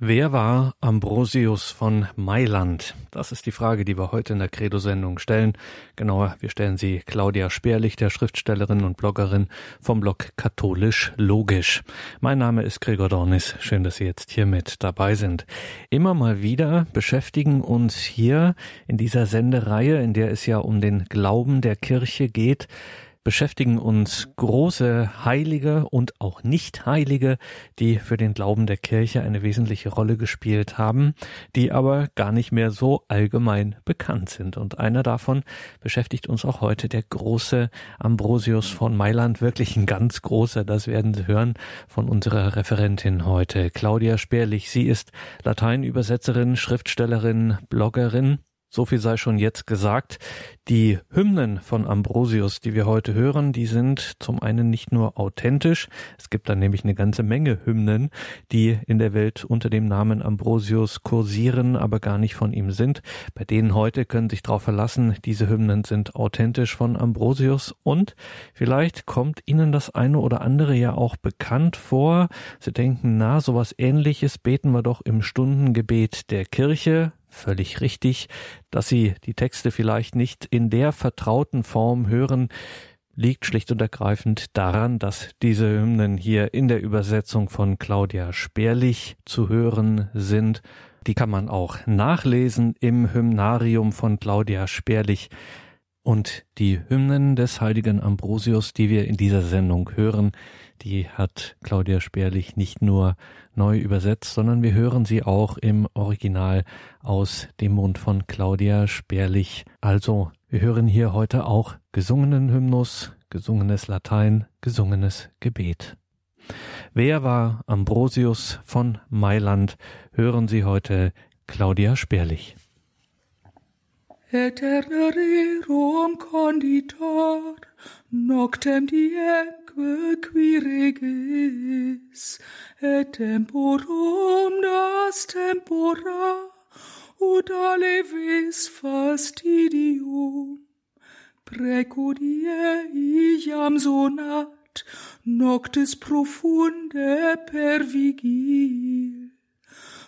Wer war Ambrosius von Mailand? Das ist die Frage, die wir heute in der Credo-Sendung stellen. Genauer, wir stellen sie Claudia Sperlich, der Schriftstellerin und Bloggerin vom Blog Katholisch Logisch. Mein Name ist Gregor Dornis. Schön, dass Sie jetzt hier mit dabei sind. Immer mal wieder beschäftigen uns hier in dieser Sendereihe, in der es ja um den Glauben der Kirche geht, beschäftigen uns große Heilige und auch Nicht-Heilige, die für den Glauben der Kirche eine wesentliche Rolle gespielt haben, die aber gar nicht mehr so allgemein bekannt sind. Und einer davon beschäftigt uns auch heute, der große Ambrosius von Mailand, wirklich ein ganz großer, das werden Sie hören von unserer Referentin heute, Claudia Sperlich. Sie ist Lateinübersetzerin, Schriftstellerin, Bloggerin so viel sei schon jetzt gesagt. Die Hymnen von Ambrosius, die wir heute hören, die sind zum einen nicht nur authentisch. Es gibt dann nämlich eine ganze Menge Hymnen, die in der Welt unter dem Namen Ambrosius kursieren, aber gar nicht von ihm sind. Bei denen heute können sich darauf verlassen, diese Hymnen sind authentisch von Ambrosius und vielleicht kommt Ihnen das eine oder andere ja auch bekannt vor. Sie denken, na, sowas ähnliches beten wir doch im Stundengebet der Kirche völlig richtig. Dass Sie die Texte vielleicht nicht in der vertrauten Form hören, liegt schlicht und ergreifend daran, dass diese Hymnen hier in der Übersetzung von Claudia Sperlich zu hören sind. Die kann man auch nachlesen im Hymnarium von Claudia Sperlich. Und die Hymnen des heiligen Ambrosius, die wir in dieser Sendung hören, die hat Claudia Sperlich nicht nur neu übersetzt, sondern wir hören sie auch im Original aus dem Mund von Claudia Sperlich. Also, wir hören hier heute auch gesungenen Hymnus, gesungenes Latein, gesungenes Gebet. Wer war Ambrosius von Mailand? Hören Sie heute Claudia Sperlich. Eterna rerum conditor, noctem diem qui regis, et temporum das tempora, ut alevis fastidium. Precudie iam sonat, noctis profunde per vigil.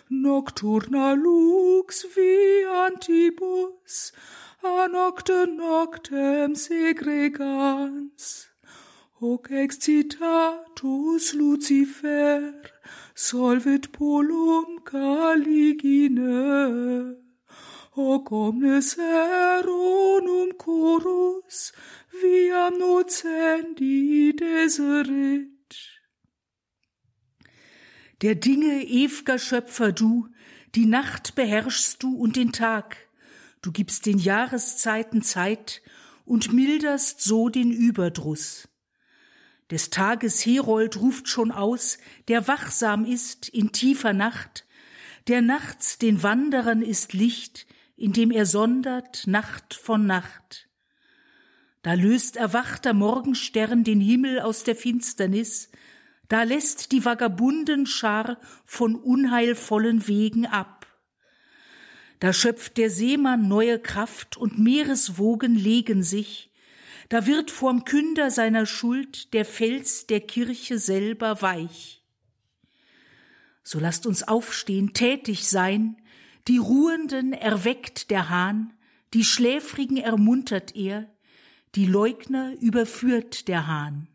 Nocturna lux vi antibus, a nocte noctem segregans hoc excitatus Lucifer solvit polum caligine, hoc omnes eronum chorus viam nocendi deserit. Der Dinge ew'ger Schöpfer du, die Nacht beherrschst du und den Tag, du gibst den Jahreszeiten Zeit und milderst so den Überdruss. Des Tages Herold ruft schon aus, der wachsam ist in tiefer Nacht, der nachts den Wanderern ist Licht, indem er sondert Nacht von Nacht. Da löst erwachter Morgenstern den Himmel aus der Finsternis, da lässt die vagabunden Schar von unheilvollen Wegen ab. Da schöpft der Seemann neue Kraft und Meereswogen legen sich, da wird vorm Künder seiner Schuld der Fels der Kirche selber weich. So lasst uns aufstehen, tätig sein, die Ruhenden erweckt der Hahn, die Schläfrigen ermuntert er, die Leugner überführt der Hahn.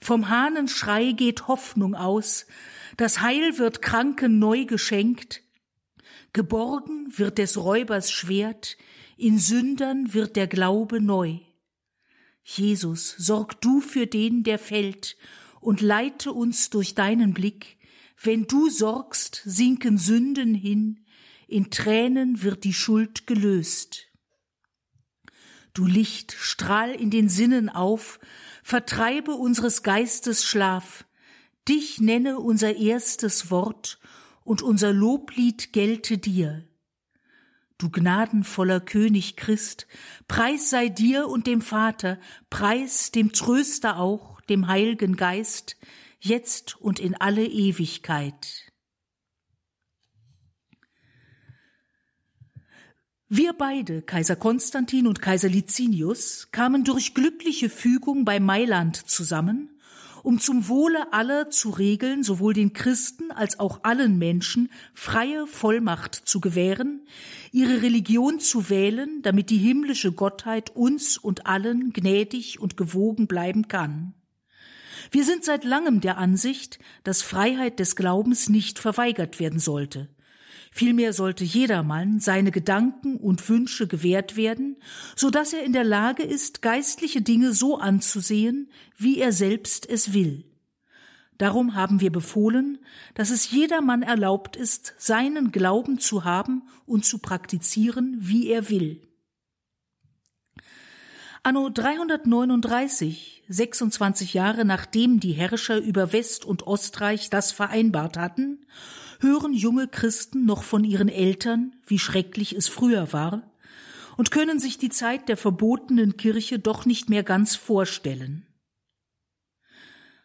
Vom Hahnenschrei geht Hoffnung aus, das Heil wird Kranken neu geschenkt, geborgen wird des Räubers Schwert, in Sündern wird der Glaube neu. Jesus, sorg du für den, der fällt, und leite uns durch deinen Blick. Wenn du sorgst, sinken Sünden hin, in Tränen wird die Schuld gelöst. Du Licht, strahl in den Sinnen auf, vertreibe unseres Geistes Schlaf, dich nenne unser erstes Wort, und unser Loblied gelte dir. Du gnadenvoller König Christ, Preis sei dir und dem Vater, Preis dem Tröster auch, dem Heilgen Geist, jetzt und in alle Ewigkeit. Wir beide, Kaiser Konstantin und Kaiser Licinius, kamen durch glückliche Fügung bei Mailand zusammen um zum Wohle aller zu regeln, sowohl den Christen als auch allen Menschen freie Vollmacht zu gewähren, ihre Religion zu wählen, damit die himmlische Gottheit uns und allen gnädig und gewogen bleiben kann. Wir sind seit langem der Ansicht, dass Freiheit des Glaubens nicht verweigert werden sollte. Vielmehr sollte jedermann seine Gedanken und Wünsche gewährt werden, so dass er in der Lage ist, geistliche Dinge so anzusehen, wie er selbst es will. Darum haben wir befohlen, dass es jedermann erlaubt ist, seinen Glauben zu haben und zu praktizieren, wie er will. Anno 339, 26 Jahre nachdem die Herrscher über West- und Ostreich das vereinbart hatten, hören junge Christen noch von ihren Eltern, wie schrecklich es früher war, und können sich die Zeit der verbotenen Kirche doch nicht mehr ganz vorstellen.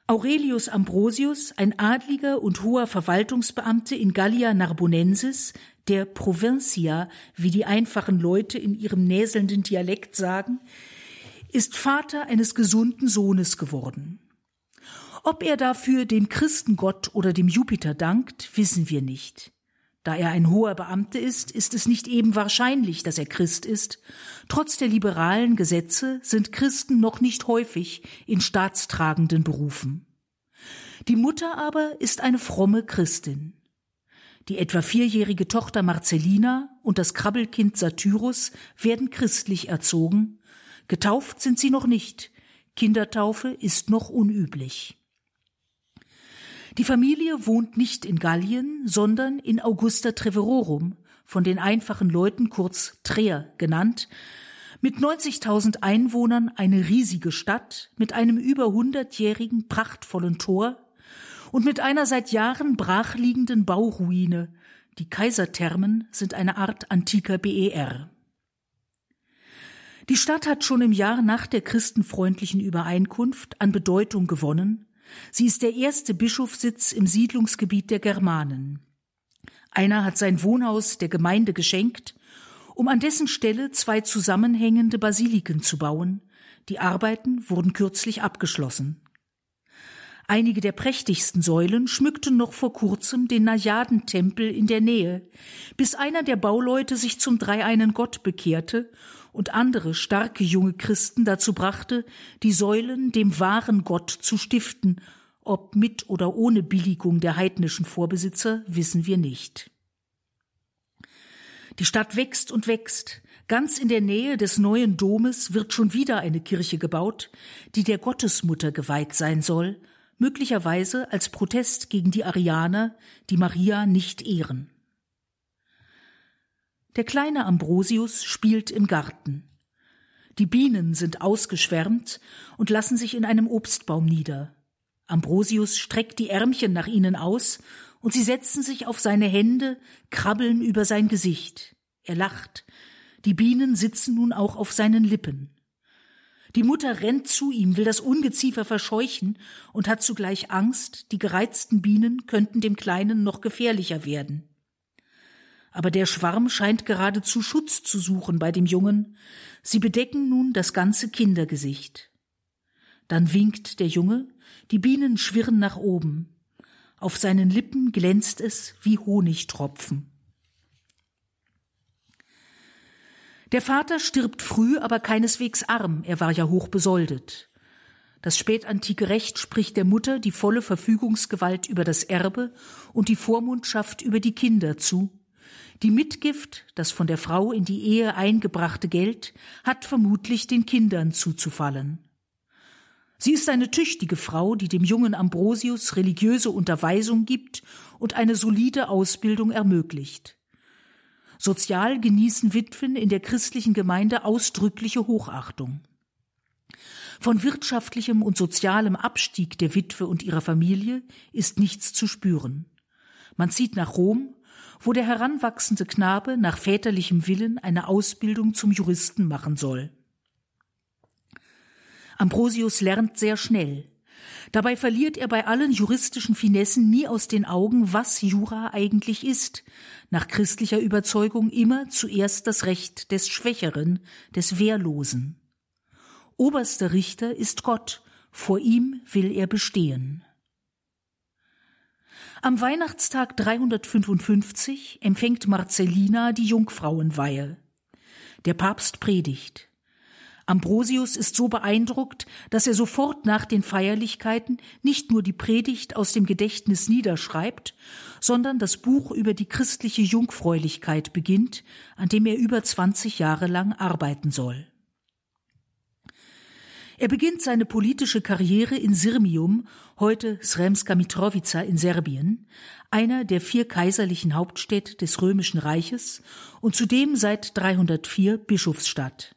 Aurelius Ambrosius, ein adliger und hoher Verwaltungsbeamte in Gallia Narbonensis, der Provincia, wie die einfachen Leute in ihrem näselnden Dialekt sagen, ist Vater eines gesunden Sohnes geworden. Ob er dafür dem Christengott oder dem Jupiter dankt, wissen wir nicht. Da er ein hoher Beamter ist, ist es nicht eben wahrscheinlich, dass er Christ ist. Trotz der liberalen Gesetze sind Christen noch nicht häufig in staatstragenden Berufen. Die Mutter aber ist eine fromme Christin. Die etwa vierjährige Tochter Marcellina und das Krabbelkind Satyrus werden christlich erzogen. Getauft sind sie noch nicht. Kindertaufe ist noch unüblich. Die Familie wohnt nicht in Gallien, sondern in Augusta Treverorum, von den einfachen Leuten kurz Treer genannt, mit 90.000 Einwohnern eine riesige Stadt mit einem über hundertjährigen prachtvollen Tor und mit einer seit Jahren brachliegenden Bauruine. Die Kaiserthermen sind eine Art antiker BER. Die Stadt hat schon im Jahr nach der christenfreundlichen Übereinkunft an Bedeutung gewonnen Sie ist der erste Bischofssitz im Siedlungsgebiet der Germanen. Einer hat sein Wohnhaus der Gemeinde geschenkt, um an dessen Stelle zwei zusammenhängende Basiliken zu bauen. Die Arbeiten wurden kürzlich abgeschlossen. Einige der prächtigsten Säulen schmückten noch vor kurzem den Najadentempel in der Nähe, bis einer der Bauleute sich zum dreieinen Gott bekehrte und andere starke junge Christen dazu brachte, die Säulen dem wahren Gott zu stiften, ob mit oder ohne Billigung der heidnischen Vorbesitzer, wissen wir nicht. Die Stadt wächst und wächst. Ganz in der Nähe des neuen Domes wird schon wieder eine Kirche gebaut, die der Gottesmutter geweiht sein soll, möglicherweise als Protest gegen die Arianer, die Maria nicht ehren. Der kleine Ambrosius spielt im Garten. Die Bienen sind ausgeschwärmt und lassen sich in einem Obstbaum nieder. Ambrosius streckt die Ärmchen nach ihnen aus, und sie setzen sich auf seine Hände, krabbeln über sein Gesicht. Er lacht. Die Bienen sitzen nun auch auf seinen Lippen. Die Mutter rennt zu ihm, will das Ungeziefer verscheuchen und hat zugleich Angst, die gereizten Bienen könnten dem Kleinen noch gefährlicher werden aber der Schwarm scheint geradezu Schutz zu suchen bei dem Jungen. Sie bedecken nun das ganze Kindergesicht. Dann winkt der Junge, die Bienen schwirren nach oben. Auf seinen Lippen glänzt es wie Honigtropfen. Der Vater stirbt früh, aber keineswegs arm, er war ja hoch besoldet. Das spätantike Recht spricht der Mutter die volle Verfügungsgewalt über das Erbe und die Vormundschaft über die Kinder zu, die Mitgift, das von der Frau in die Ehe eingebrachte Geld, hat vermutlich den Kindern zuzufallen. Sie ist eine tüchtige Frau, die dem jungen Ambrosius religiöse Unterweisung gibt und eine solide Ausbildung ermöglicht. Sozial genießen Witwen in der christlichen Gemeinde ausdrückliche Hochachtung. Von wirtschaftlichem und sozialem Abstieg der Witwe und ihrer Familie ist nichts zu spüren. Man zieht nach Rom, wo der heranwachsende Knabe nach väterlichem Willen eine Ausbildung zum Juristen machen soll. Ambrosius lernt sehr schnell. Dabei verliert er bei allen juristischen Finessen nie aus den Augen, was Jura eigentlich ist, nach christlicher Überzeugung immer zuerst das Recht des Schwächeren, des Wehrlosen. Oberster Richter ist Gott, vor ihm will er bestehen. Am Weihnachtstag 355 empfängt Marcellina die Jungfrauenweihe. Der Papst predigt. Ambrosius ist so beeindruckt, dass er sofort nach den Feierlichkeiten nicht nur die Predigt aus dem Gedächtnis niederschreibt, sondern das Buch über die christliche Jungfräulichkeit beginnt, an dem er über 20 Jahre lang arbeiten soll. Er beginnt seine politische Karriere in Sirmium, heute Sremska Mitrovica in Serbien, einer der vier kaiserlichen Hauptstädte des Römischen Reiches und zudem seit 304 Bischofsstadt.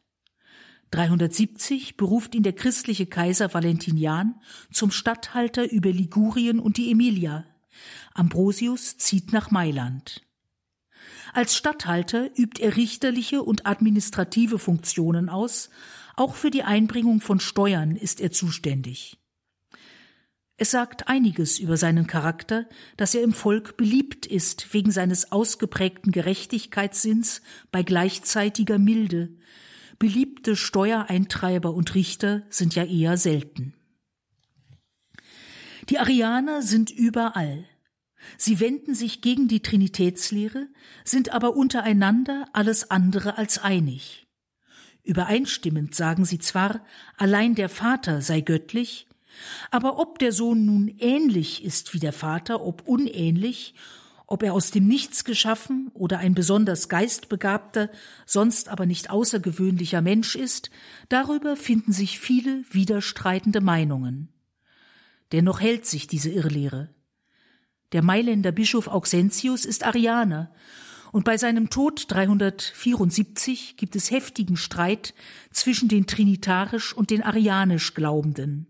370 beruft ihn der christliche Kaiser Valentinian zum Statthalter über Ligurien und die Emilia. Ambrosius zieht nach Mailand. Als Statthalter übt er richterliche und administrative Funktionen aus, auch für die Einbringung von Steuern ist er zuständig. Es sagt einiges über seinen Charakter, dass er im Volk beliebt ist wegen seines ausgeprägten Gerechtigkeitssinns bei gleichzeitiger Milde. Beliebte Steuereintreiber und Richter sind ja eher selten. Die Arianer sind überall. Sie wenden sich gegen die Trinitätslehre, sind aber untereinander alles andere als einig. Übereinstimmend sagen sie zwar, allein der Vater sei göttlich, aber ob der Sohn nun ähnlich ist wie der Vater, ob unähnlich, ob er aus dem Nichts geschaffen oder ein besonders geistbegabter, sonst aber nicht außergewöhnlicher Mensch ist, darüber finden sich viele widerstreitende Meinungen. Dennoch hält sich diese Irrlehre. Der Mailänder Bischof Auxentius ist Arianer und bei seinem Tod 374 gibt es heftigen Streit zwischen den trinitarisch und den arianisch Glaubenden.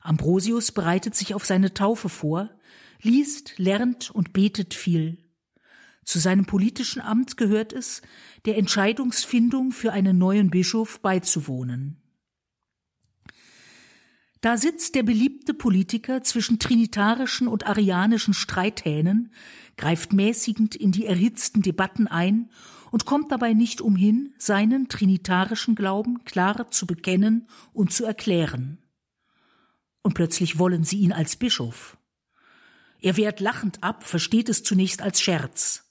Ambrosius bereitet sich auf seine Taufe vor, liest, lernt und betet viel. Zu seinem politischen Amt gehört es, der Entscheidungsfindung für einen neuen Bischof beizuwohnen. Da sitzt der beliebte Politiker zwischen trinitarischen und arianischen Streithähnen, greift mäßigend in die erhitzten Debatten ein und kommt dabei nicht umhin, seinen trinitarischen Glauben klar zu bekennen und zu erklären. Und plötzlich wollen sie ihn als Bischof. Er wehrt lachend ab, versteht es zunächst als Scherz.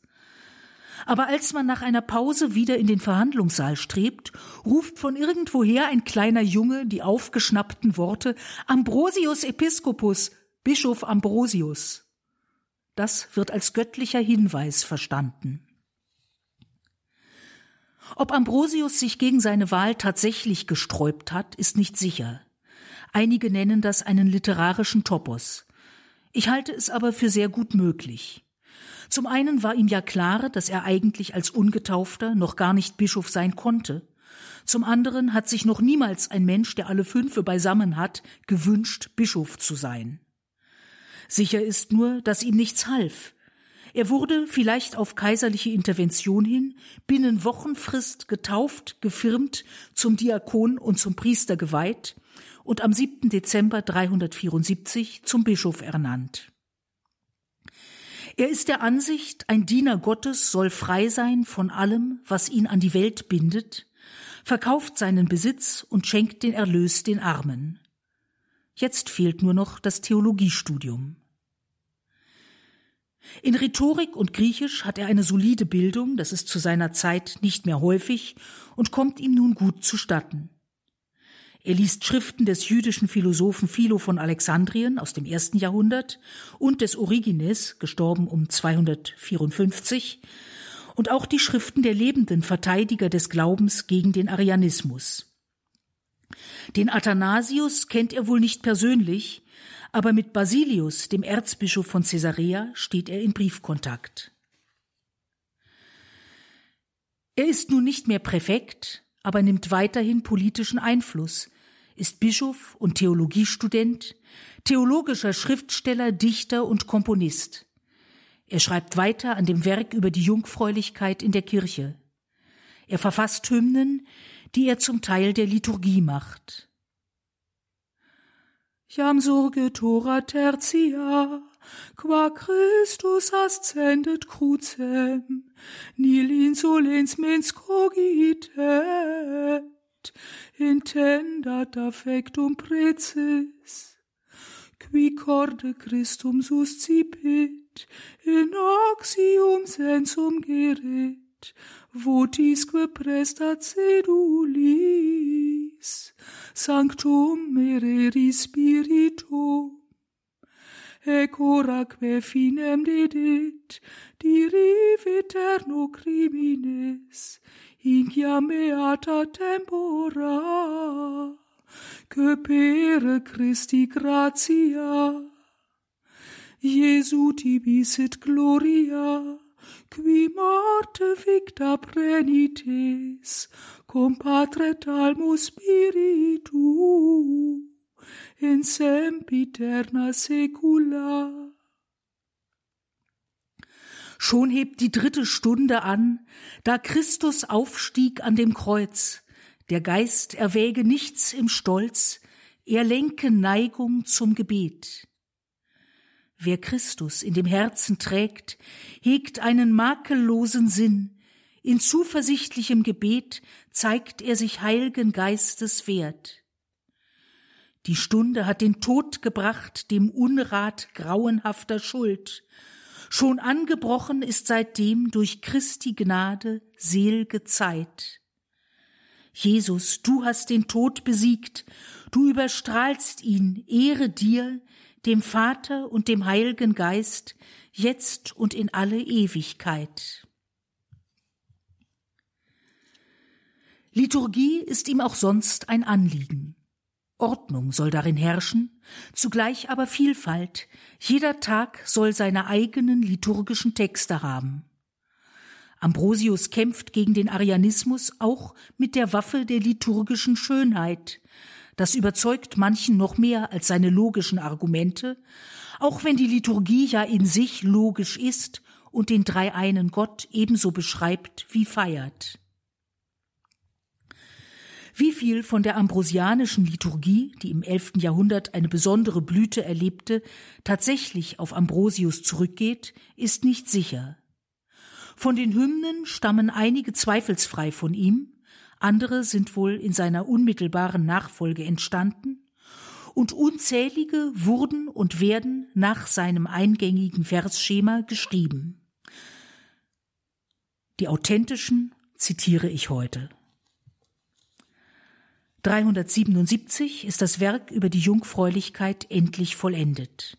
Aber als man nach einer Pause wieder in den Verhandlungssaal strebt, ruft von irgendwoher ein kleiner Junge die aufgeschnappten Worte Ambrosius Episcopus, Bischof Ambrosius. Das wird als göttlicher Hinweis verstanden. Ob Ambrosius sich gegen seine Wahl tatsächlich gesträubt hat, ist nicht sicher. Einige nennen das einen literarischen Topos. Ich halte es aber für sehr gut möglich. Zum einen war ihm ja klar, dass er eigentlich als Ungetaufter noch gar nicht Bischof sein konnte. Zum anderen hat sich noch niemals ein Mensch, der alle Fünfe beisammen hat, gewünscht, Bischof zu sein. Sicher ist nur, dass ihm nichts half. Er wurde, vielleicht auf kaiserliche Intervention hin, binnen Wochenfrist getauft, gefirmt, zum Diakon und zum Priester geweiht und am 7. Dezember 374 zum Bischof ernannt. Er ist der Ansicht, ein Diener Gottes soll frei sein von allem, was ihn an die Welt bindet, verkauft seinen Besitz und schenkt den Erlös den Armen. Jetzt fehlt nur noch das Theologiestudium. In Rhetorik und Griechisch hat er eine solide Bildung, das ist zu seiner Zeit nicht mehr häufig und kommt ihm nun gut zustatten. Er liest Schriften des jüdischen Philosophen Philo von Alexandrien aus dem ersten Jahrhundert und des Origenes, gestorben um 254, und auch die Schriften der lebenden Verteidiger des Glaubens gegen den Arianismus. Den Athanasius kennt er wohl nicht persönlich, aber mit Basilius, dem Erzbischof von Caesarea, steht er in Briefkontakt. Er ist nun nicht mehr Präfekt, aber nimmt weiterhin politischen Einfluss, ist Bischof und Theologiestudent, theologischer Schriftsteller, Dichter und Komponist. Er schreibt weiter an dem Werk über die Jungfräulichkeit in der Kirche. Er verfasst Hymnen, die er zum Teil der Liturgie macht. Jam surgetura tertia, qua Christus ascendet crucem, nil insolens mens cogite. intendat affectum preces, qui corde Christum suscipit, in oxium sensum geret, votisque prestat sedulis, sanctum mereri spiritum, ec horaque finem dedit, diriv eterno crimines, incia meata tempora, que per Christi gratia, Jesu tibis et gloria, qui morte victa prenites, cum patre talmo spiritu, in sempiterna secula. Schon hebt die dritte Stunde an, da Christus aufstieg an dem Kreuz. Der Geist erwäge nichts im Stolz, er lenke Neigung zum Gebet. Wer Christus in dem Herzen trägt, hegt einen makellosen Sinn, in zuversichtlichem Gebet zeigt er sich heilgen Geistes wert. Die Stunde hat den Tod gebracht dem Unrat grauenhafter Schuld, Schon angebrochen ist seitdem durch Christi Gnade selge Zeit. Jesus, du hast den Tod besiegt, du überstrahlst ihn, Ehre dir, dem Vater und dem Heiligen Geist, jetzt und in alle Ewigkeit. Liturgie ist ihm auch sonst ein Anliegen. Ordnung soll darin herrschen, zugleich aber Vielfalt, jeder Tag soll seine eigenen liturgischen Texte haben. Ambrosius kämpft gegen den Arianismus auch mit der Waffe der liturgischen Schönheit. Das überzeugt manchen noch mehr als seine logischen Argumente, auch wenn die Liturgie ja in sich logisch ist und den dreieinen Gott ebenso beschreibt wie feiert. Wie viel von der ambrosianischen Liturgie, die im 11. Jahrhundert eine besondere Blüte erlebte, tatsächlich auf Ambrosius zurückgeht, ist nicht sicher. Von den Hymnen stammen einige zweifelsfrei von ihm, andere sind wohl in seiner unmittelbaren Nachfolge entstanden, und unzählige wurden und werden nach seinem eingängigen Versschema geschrieben. Die authentischen zitiere ich heute. 377 ist das Werk über die Jungfräulichkeit endlich vollendet.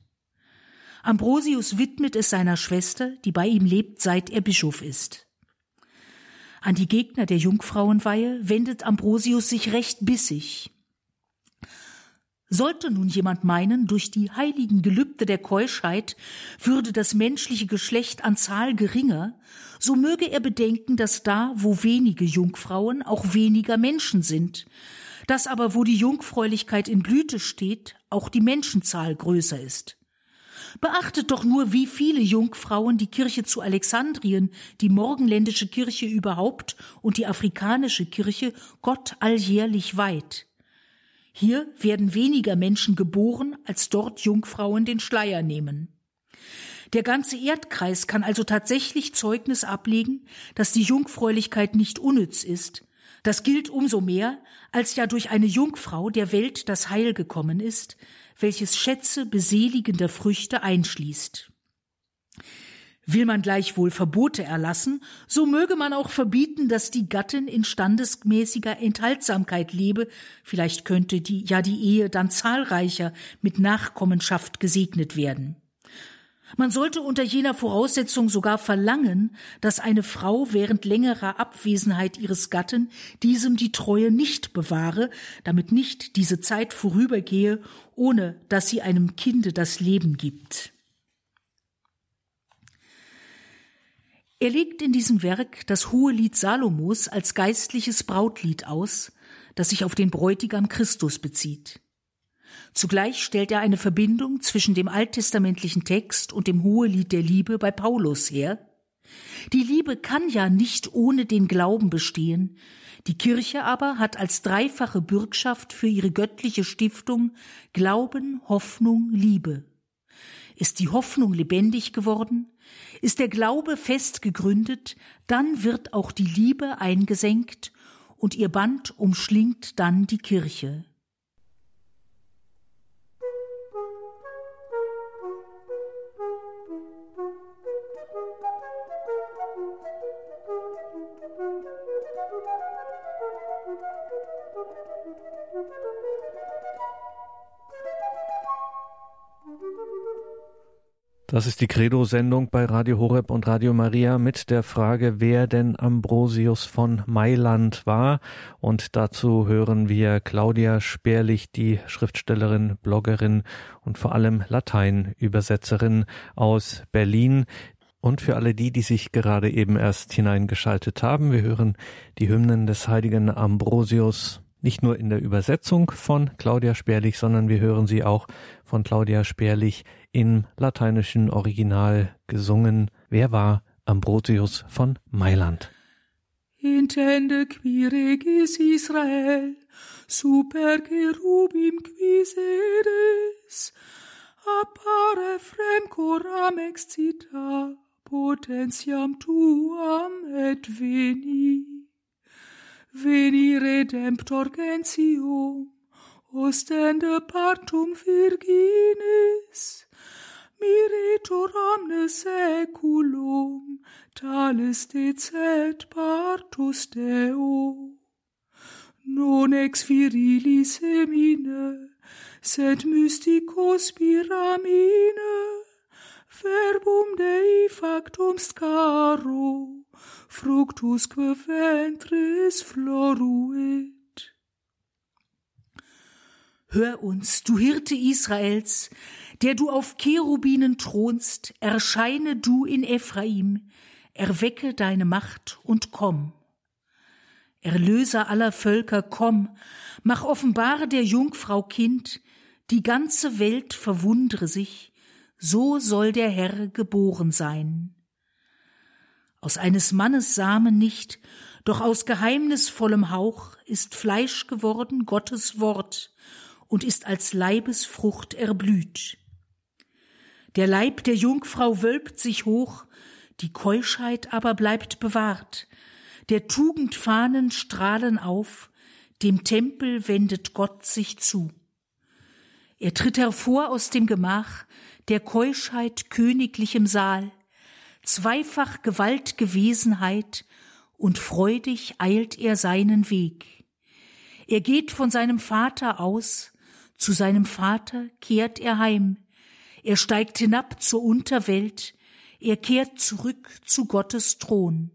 Ambrosius widmet es seiner Schwester, die bei ihm lebt, seit er Bischof ist. An die Gegner der Jungfrauenweihe wendet Ambrosius sich recht bissig. Sollte nun jemand meinen, durch die heiligen Gelübde der Keuschheit würde das menschliche Geschlecht an Zahl geringer, so möge er bedenken, dass da, wo wenige Jungfrauen, auch weniger Menschen sind, dass aber, wo die Jungfräulichkeit in Blüte steht, auch die Menschenzahl größer ist. Beachtet doch nur, wie viele Jungfrauen die Kirche zu Alexandrien, die morgenländische Kirche überhaupt und die afrikanische Kirche Gott alljährlich weiht. Hier werden weniger Menschen geboren, als dort Jungfrauen den Schleier nehmen. Der ganze Erdkreis kann also tatsächlich Zeugnis ablegen, dass die Jungfräulichkeit nicht unnütz ist, das gilt umso mehr, als ja durch eine Jungfrau der Welt das Heil gekommen ist, welches Schätze beseligender Früchte einschließt. Will man gleichwohl Verbote erlassen, so möge man auch verbieten, dass die Gattin in standesmäßiger Enthaltsamkeit lebe, vielleicht könnte die, ja die Ehe dann zahlreicher mit Nachkommenschaft gesegnet werden. Man sollte unter jener Voraussetzung sogar verlangen, dass eine Frau während längerer Abwesenheit ihres Gatten diesem die Treue nicht bewahre, damit nicht diese Zeit vorübergehe, ohne dass sie einem Kinde das Leben gibt. Er legt in diesem Werk das hohe Lied Salomos als geistliches Brautlied aus, das sich auf den Bräutigam Christus bezieht. Zugleich stellt er eine Verbindung zwischen dem alttestamentlichen Text und dem Hohelied der Liebe bei Paulus her. Die Liebe kann ja nicht ohne den Glauben bestehen, die Kirche aber hat als dreifache Bürgschaft für ihre göttliche Stiftung Glauben, Hoffnung, Liebe. Ist die Hoffnung lebendig geworden? Ist der Glaube fest gegründet? Dann wird auch die Liebe eingesenkt und ihr Band umschlingt dann die Kirche. Das ist die Credo-Sendung bei Radio Horeb und Radio Maria mit der Frage, wer denn Ambrosius von Mailand war. Und dazu hören wir Claudia Sperlich, die Schriftstellerin, Bloggerin und vor allem Lateinübersetzerin aus Berlin. Und für alle die, die sich gerade eben erst hineingeschaltet haben, wir hören die Hymnen des heiligen Ambrosius nicht nur in der Übersetzung von Claudia Sperlich, sondern wir hören sie auch von Claudia Sperlich im lateinischen Original gesungen. Wer war Ambrosius von Mailand? Intende qui regis Israel, super cherubim qui sedes, appare frem coram excita, potentiam tuam et veni. Veni redemptor gentium, ostende partum virginis, miretur omne seculum, talis decet partus Deo. Non ex virilis emine, sed mysticos piramine, verbum Dei factum scaro, fructusque ventris florus. Hör uns, du Hirte Israels, der du auf Cherubinen thronst, erscheine du in Ephraim, erwecke deine Macht und komm. Erlöser aller Völker, komm, mach offenbar der Jungfrau Kind, die ganze Welt verwundre sich, so soll der Herr geboren sein. Aus eines Mannes Samen nicht, doch aus geheimnisvollem Hauch ist Fleisch geworden Gottes Wort und ist als Leibesfrucht erblüht. Der Leib der Jungfrau wölbt sich hoch, die Keuschheit aber bleibt bewahrt. Der Tugend Fahnen strahlen auf, dem Tempel wendet Gott sich zu. Er tritt hervor aus dem Gemach, der Keuschheit königlichem Saal, zweifach Gewaltgewesenheit, und freudig eilt er seinen Weg. Er geht von seinem Vater aus, zu seinem Vater kehrt er heim, er steigt hinab zur Unterwelt, er kehrt zurück zu Gottes Thron.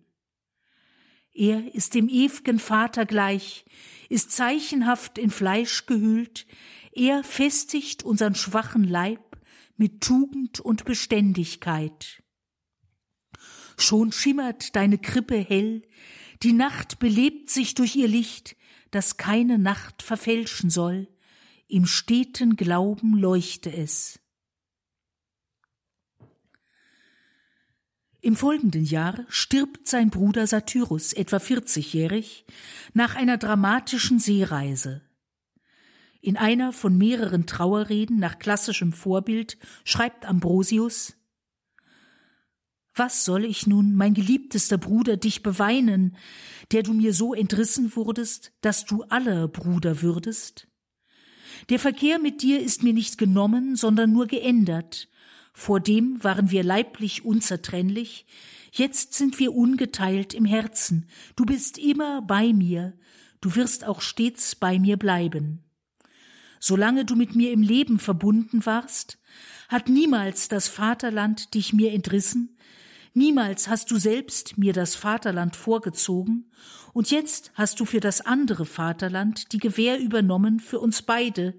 Er ist dem ew'gen Vater gleich, ist zeichenhaft in Fleisch gehüllt, er festigt unseren schwachen Leib mit Tugend und Beständigkeit. Schon schimmert deine Krippe hell, die Nacht belebt sich durch ihr Licht, das keine Nacht verfälschen soll, im steten Glauben leuchte es. Im folgenden Jahr stirbt sein Bruder Satyrus, etwa 40-jährig, nach einer dramatischen Seereise. In einer von mehreren Trauerreden nach klassischem Vorbild schreibt Ambrosius was soll ich nun, mein geliebtester Bruder, dich beweinen, der du mir so entrissen wurdest, dass du aller Bruder würdest? Der Verkehr mit dir ist mir nicht genommen, sondern nur geändert. Vordem waren wir leiblich unzertrennlich, jetzt sind wir ungeteilt im Herzen. Du bist immer bei mir, du wirst auch stets bei mir bleiben. Solange du mit mir im Leben verbunden warst, hat niemals das Vaterland dich mir entrissen, Niemals hast du selbst mir das Vaterland vorgezogen, und jetzt hast du für das andere Vaterland die Gewähr übernommen für uns beide,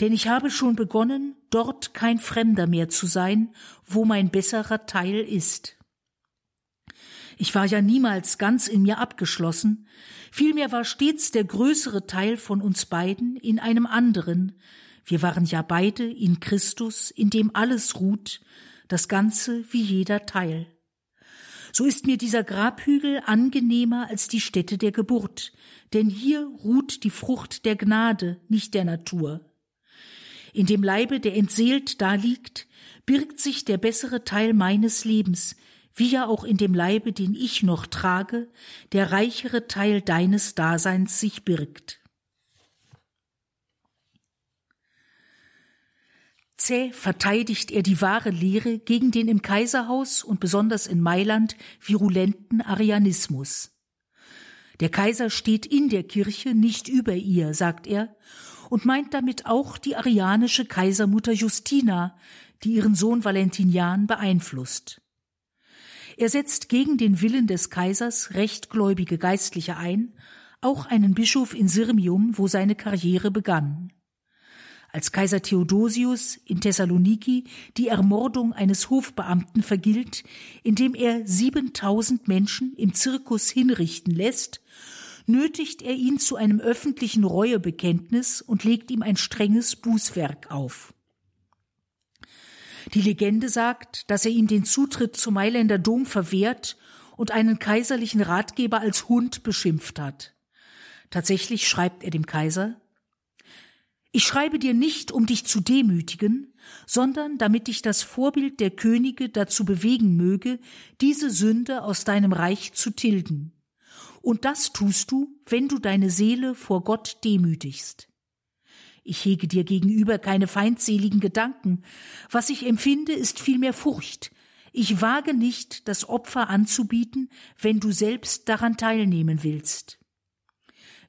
denn ich habe schon begonnen, dort kein Fremder mehr zu sein, wo mein besserer Teil ist. Ich war ja niemals ganz in mir abgeschlossen, vielmehr war stets der größere Teil von uns beiden in einem anderen, wir waren ja beide in Christus, in dem alles ruht, das Ganze wie jeder Teil. So ist mir dieser Grabhügel angenehmer als die Stätte der Geburt, denn hier ruht die Frucht der Gnade, nicht der Natur. In dem Leibe, der entseelt da liegt, birgt sich der bessere Teil meines Lebens, wie ja auch in dem Leibe, den ich noch trage, der reichere Teil deines Daseins sich birgt. Zäh verteidigt er die wahre Lehre gegen den im Kaiserhaus und besonders in Mailand virulenten Arianismus. Der Kaiser steht in der Kirche, nicht über ihr, sagt er, und meint damit auch die arianische Kaisermutter Justina, die ihren Sohn Valentinian beeinflusst. Er setzt gegen den Willen des Kaisers rechtgläubige Geistliche ein, auch einen Bischof in Sirmium, wo seine Karriere begann als Kaiser Theodosius in Thessaloniki die Ermordung eines Hofbeamten vergilt, indem er 7000 Menschen im Zirkus hinrichten lässt, nötigt er ihn zu einem öffentlichen Reuebekenntnis und legt ihm ein strenges Bußwerk auf. Die Legende sagt, dass er ihm den Zutritt zum Mailänder Dom verwehrt und einen kaiserlichen Ratgeber als Hund beschimpft hat. Tatsächlich schreibt er dem Kaiser, ich schreibe dir nicht, um dich zu demütigen, sondern damit dich das Vorbild der Könige dazu bewegen möge, diese Sünde aus deinem Reich zu tilgen. Und das tust du, wenn du deine Seele vor Gott demütigst. Ich hege dir gegenüber keine feindseligen Gedanken. Was ich empfinde, ist vielmehr Furcht. Ich wage nicht, das Opfer anzubieten, wenn du selbst daran teilnehmen willst.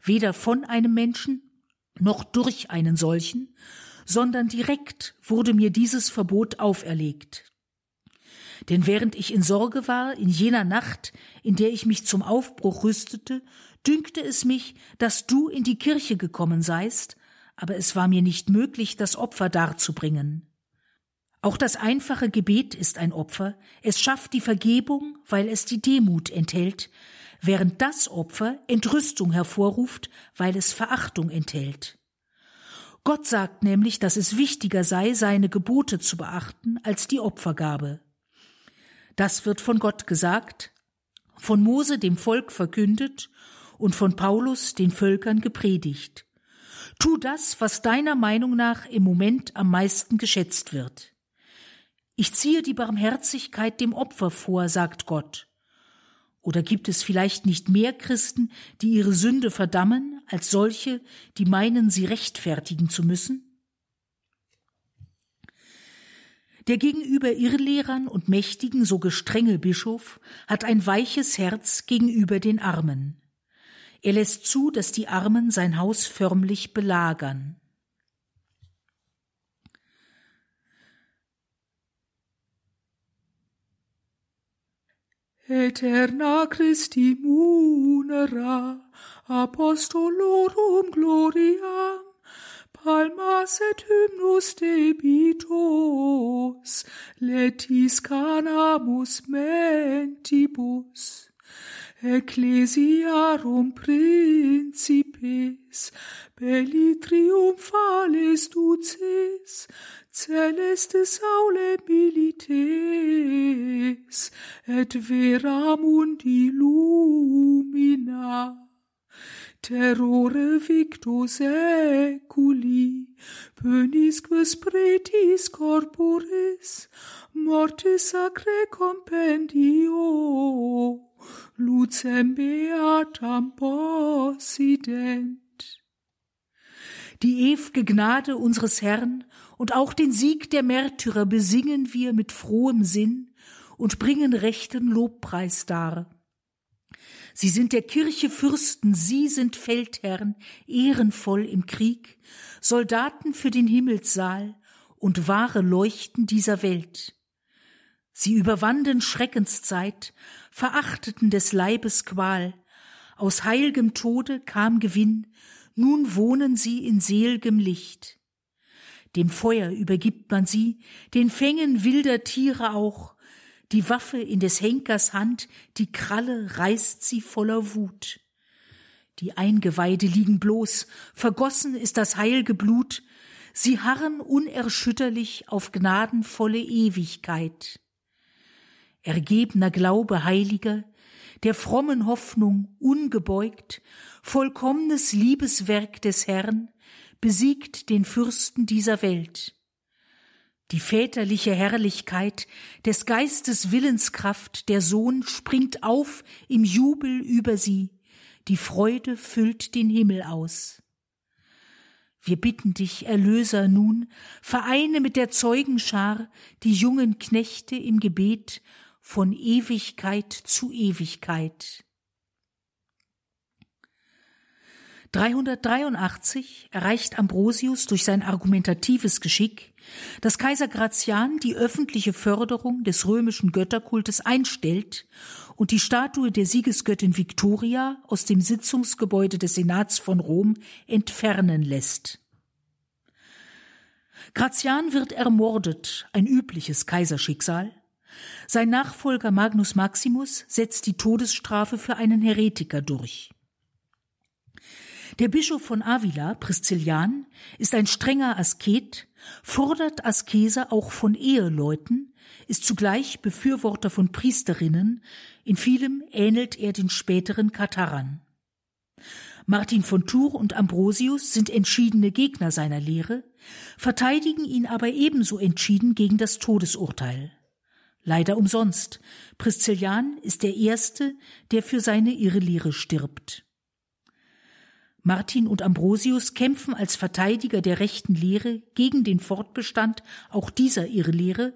Weder von einem Menschen noch durch einen solchen, sondern direkt wurde mir dieses Verbot auferlegt. Denn während ich in Sorge war, in jener Nacht, in der ich mich zum Aufbruch rüstete, dünkte es mich, dass du in die Kirche gekommen seist, aber es war mir nicht möglich, das Opfer darzubringen. Auch das einfache Gebet ist ein Opfer, es schafft die Vergebung, weil es die Demut enthält, während das Opfer Entrüstung hervorruft, weil es Verachtung enthält. Gott sagt nämlich, dass es wichtiger sei, seine Gebote zu beachten, als die Opfergabe. Das wird von Gott gesagt, von Mose dem Volk verkündet und von Paulus den Völkern gepredigt. Tu das, was deiner Meinung nach im Moment am meisten geschätzt wird. Ich ziehe die Barmherzigkeit dem Opfer vor, sagt Gott. Oder gibt es vielleicht nicht mehr Christen, die ihre Sünde verdammen, als solche, die meinen, sie rechtfertigen zu müssen? Der gegenüber Irrlehrern und Mächtigen so gestrenge Bischof hat ein weiches Herz gegenüber den Armen. Er lässt zu, dass die Armen sein Haus förmlich belagern. Eterna Christi munera, apostolorum gloriam, palmas et hymnus debitos, letis canamus mentibus. Ecclesiarum principes, belli triumphales duces, celestes aule milites, et vera mundi lumina. Terrore victo seculi, penisquus pretis corporis, mortis sacre compendio, lucem beatam possident. Die ew'ge Gnade unseres Herrn und auch den Sieg der Märtyrer besingen wir mit frohem Sinn und bringen rechten Lobpreis dar. Sie sind der Kirche Fürsten, sie sind Feldherren, ehrenvoll im Krieg, Soldaten für den Himmelssaal und wahre Leuchten dieser Welt. Sie überwanden Schreckenszeit, verachteten des Leibes Qual, aus heilgem Tode kam Gewinn, nun wohnen sie in selgem Licht. Dem Feuer übergibt man sie, den Fängen wilder Tiere auch. Die Waffe in des Henkers Hand, die Kralle reißt sie voller Wut. Die Eingeweide liegen bloß, vergossen ist das heilge Blut, sie harren unerschütterlich auf gnadenvolle Ewigkeit. Ergebner Glaube Heiliger, der frommen Hoffnung ungebeugt, vollkommnes Liebeswerk des Herrn, besiegt den Fürsten dieser Welt. Die väterliche Herrlichkeit des Geistes Willenskraft, der Sohn springt auf im Jubel über sie, die Freude füllt den Himmel aus. Wir bitten dich, Erlöser, nun, vereine mit der Zeugenschar die jungen Knechte im Gebet von Ewigkeit zu Ewigkeit. 383 erreicht Ambrosius durch sein argumentatives Geschick, dass Kaiser Gratian die öffentliche Förderung des römischen Götterkultes einstellt und die Statue der Siegesgöttin Victoria aus dem Sitzungsgebäude des Senats von Rom entfernen lässt. Gratian wird ermordet, ein übliches Kaiserschicksal. Sein Nachfolger Magnus Maximus setzt die Todesstrafe für einen Heretiker durch. Der Bischof von Avila, Priscillian, ist ein strenger Asket, fordert Askese auch von Eheleuten, ist zugleich Befürworter von Priesterinnen, in vielem ähnelt er den späteren Katharern. Martin von Tours und Ambrosius sind entschiedene Gegner seiner Lehre, verteidigen ihn aber ebenso entschieden gegen das Todesurteil. Leider umsonst. Priscillian ist der Erste, der für seine Irrlehre stirbt. Martin und Ambrosius kämpfen als Verteidiger der rechten Lehre gegen den Fortbestand auch dieser Irrlehre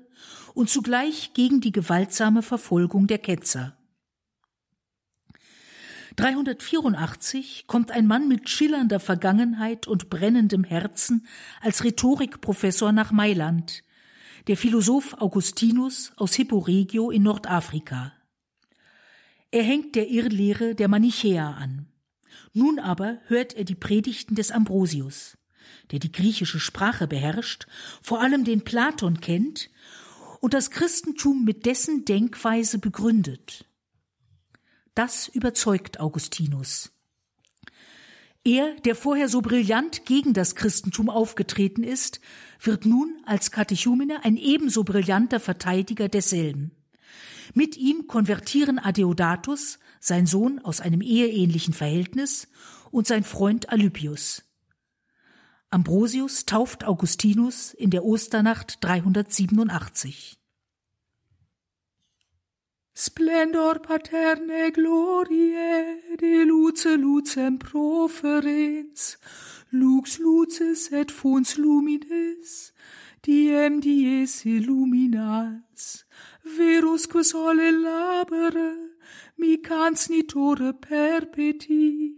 und zugleich gegen die gewaltsame Verfolgung der Ketzer. 384 kommt ein Mann mit schillernder Vergangenheit und brennendem Herzen als Rhetorikprofessor nach Mailand, der Philosoph Augustinus aus Hippo Regio in Nordafrika. Er hängt der Irrlehre der Manichäer an. Nun aber hört er die Predigten des Ambrosius, der die griechische Sprache beherrscht, vor allem den Platon kennt und das Christentum mit dessen Denkweise begründet. Das überzeugt Augustinus. Er, der vorher so brillant gegen das Christentum aufgetreten ist, wird nun als Katechumene ein ebenso brillanter Verteidiger desselben. Mit ihm konvertieren Adeodatus, sein Sohn aus einem eheähnlichen Verhältnis, und sein Freund Alypius. Ambrosius tauft Augustinus in der Osternacht 387. Splendor paterne gloriae de luce lucem proferens, lux lucis et fons luminis, diem dies illuminans, verusque sole labere, micansnitore perpeti,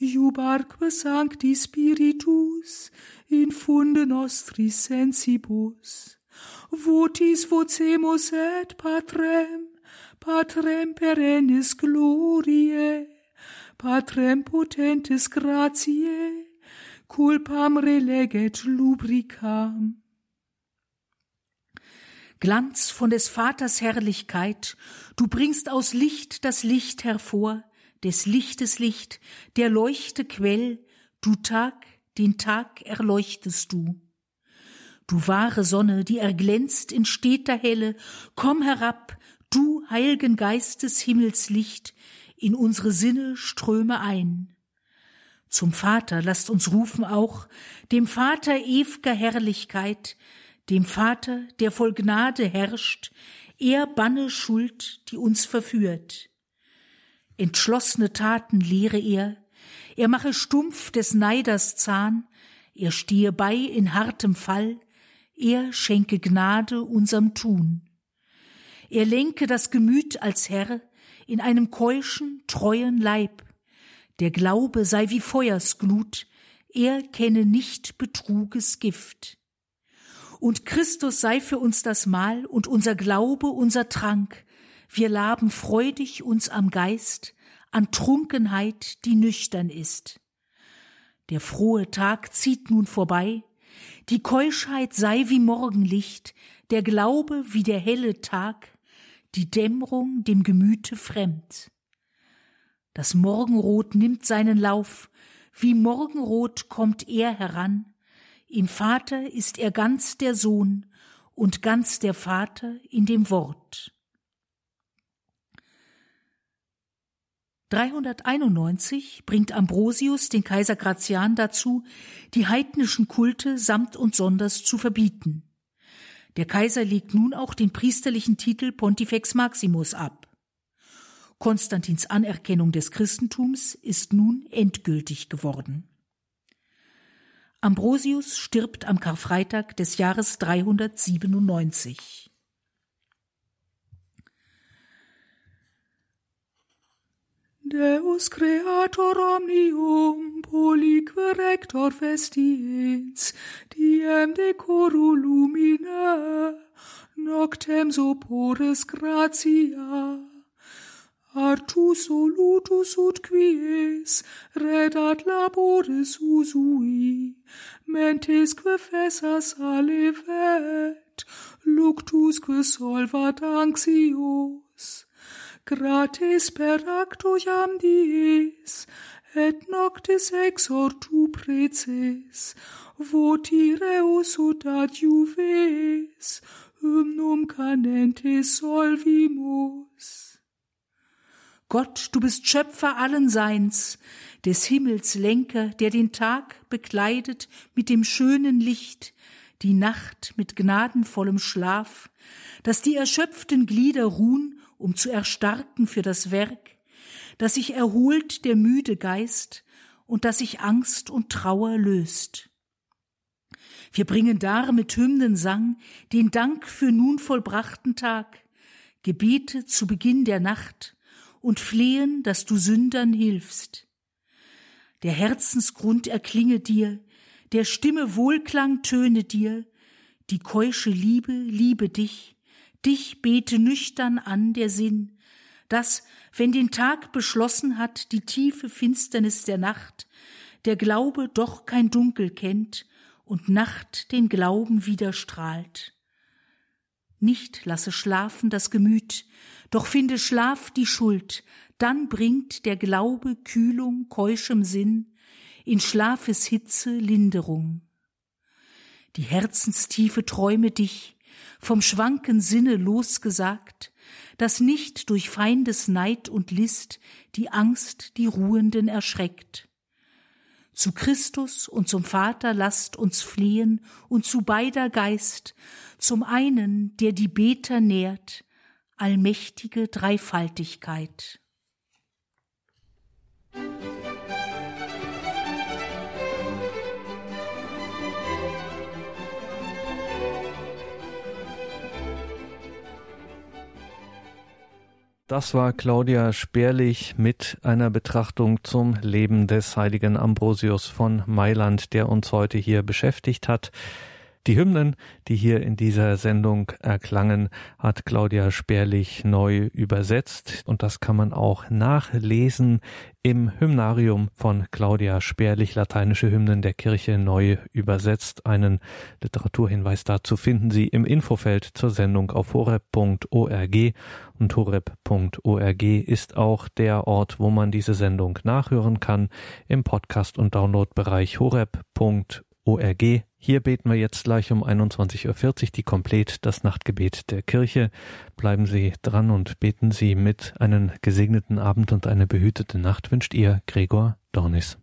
iubarque sancti spiritus, in funde nostri sensibus. Votis vocemus et patrem, patrem perennis gloriae, patrem potentis gratiae, culpam releget lubricam. Glanz von des Vaters Herrlichkeit, du bringst aus Licht das Licht hervor, des Lichtes Licht, der Leuchte Quell, du Tag, den Tag erleuchtest du. Du wahre Sonne, die erglänzt in steter Helle, komm herab, du heilgen Geistes Himmelslicht, in unsere Sinne ströme ein. Zum Vater lasst uns rufen auch, dem Vater ew'ger Herrlichkeit, dem Vater, der voll Gnade herrscht, er banne Schuld, die uns verführt. Entschlossene Taten lehre er, er mache stumpf des Neiders Zahn, er stehe bei in hartem Fall, er schenke Gnade unserm Tun. Er lenke das Gemüt als Herr in einem keuschen, treuen Leib. Der Glaube sei wie Feuersglut, er kenne nicht Betruges Gift und Christus sei für uns das Mahl und unser Glaube unser Trank. Wir laben freudig uns am Geist an Trunkenheit, die nüchtern ist. Der frohe Tag zieht nun vorbei, die Keuschheit sei wie Morgenlicht, der Glaube wie der helle Tag, die Dämmerung dem Gemüte fremd. Das Morgenrot nimmt seinen Lauf, wie Morgenrot kommt er heran, im Vater ist er ganz der Sohn und ganz der Vater in dem Wort. 391 bringt Ambrosius den Kaiser Gratian dazu, die heidnischen Kulte samt und sonders zu verbieten. Der Kaiser legt nun auch den priesterlichen Titel Pontifex Maximus ab. Konstantins Anerkennung des Christentums ist nun endgültig geworden. Ambrosius stirbt am Karfreitag des Jahres 397. Deus creator omnium, polique rector festiens, diem decoru lumina, noctem sopores gratia. Artus solutus ut quies, redat labores usui, mentesque fessas alevet, luctusque solvat anxios, gratis per acto jam dies, et noctis exhortu preces, votireus ut adjuves, hymnum canentes solvimus. Gott, du bist Schöpfer allen Seins, des Himmels Lenker, der den Tag bekleidet mit dem schönen Licht, die Nacht mit gnadenvollem Schlaf, dass die erschöpften Glieder ruhen um zu erstarken für das Werk, dass sich erholt der müde Geist und dass sich Angst und Trauer löst. Wir bringen dar mit Hymnensang den Dank für nun vollbrachten Tag, Gebete zu Beginn der Nacht und flehen, dass du Sündern hilfst. Der Herzensgrund erklinge dir, der Stimme Wohlklang töne dir, die keusche Liebe liebe dich, Dich bete nüchtern an der Sinn, dass, wenn den Tag beschlossen hat die tiefe Finsternis der Nacht, der Glaube doch kein Dunkel kennt und Nacht den Glauben widerstrahlt. Nicht lasse schlafen das Gemüt, doch finde Schlaf die Schuld, dann bringt der Glaube Kühlung keuschem Sinn, in Schlafes Hitze Linderung. Die Herzenstiefe träume dich, vom schwanken Sinne losgesagt, dass nicht durch Feindes Neid und List die Angst die Ruhenden erschreckt. Zu Christus und zum Vater lasst uns flehen und zu beider Geist, zum einen, der die Beter nährt, allmächtige Dreifaltigkeit. Das war Claudia Sperlich mit einer Betrachtung zum Leben des heiligen Ambrosius von Mailand, der uns heute hier beschäftigt hat. Die Hymnen, die hier in dieser Sendung erklangen, hat Claudia Sperlich neu übersetzt. Und das kann man auch nachlesen im Hymnarium von Claudia Sperlich, lateinische Hymnen der Kirche neu übersetzt. Einen Literaturhinweis dazu finden Sie im Infofeld zur Sendung auf horeb.org und horeb.org ist auch der Ort, wo man diese Sendung nachhören kann im Podcast- und Downloadbereich horeb.org ORG. Hier beten wir jetzt gleich um 21.40 Uhr die Komplett das Nachtgebet der Kirche. Bleiben Sie dran und beten Sie mit. Einen gesegneten Abend und eine behütete Nacht wünscht Ihr Gregor Dornis.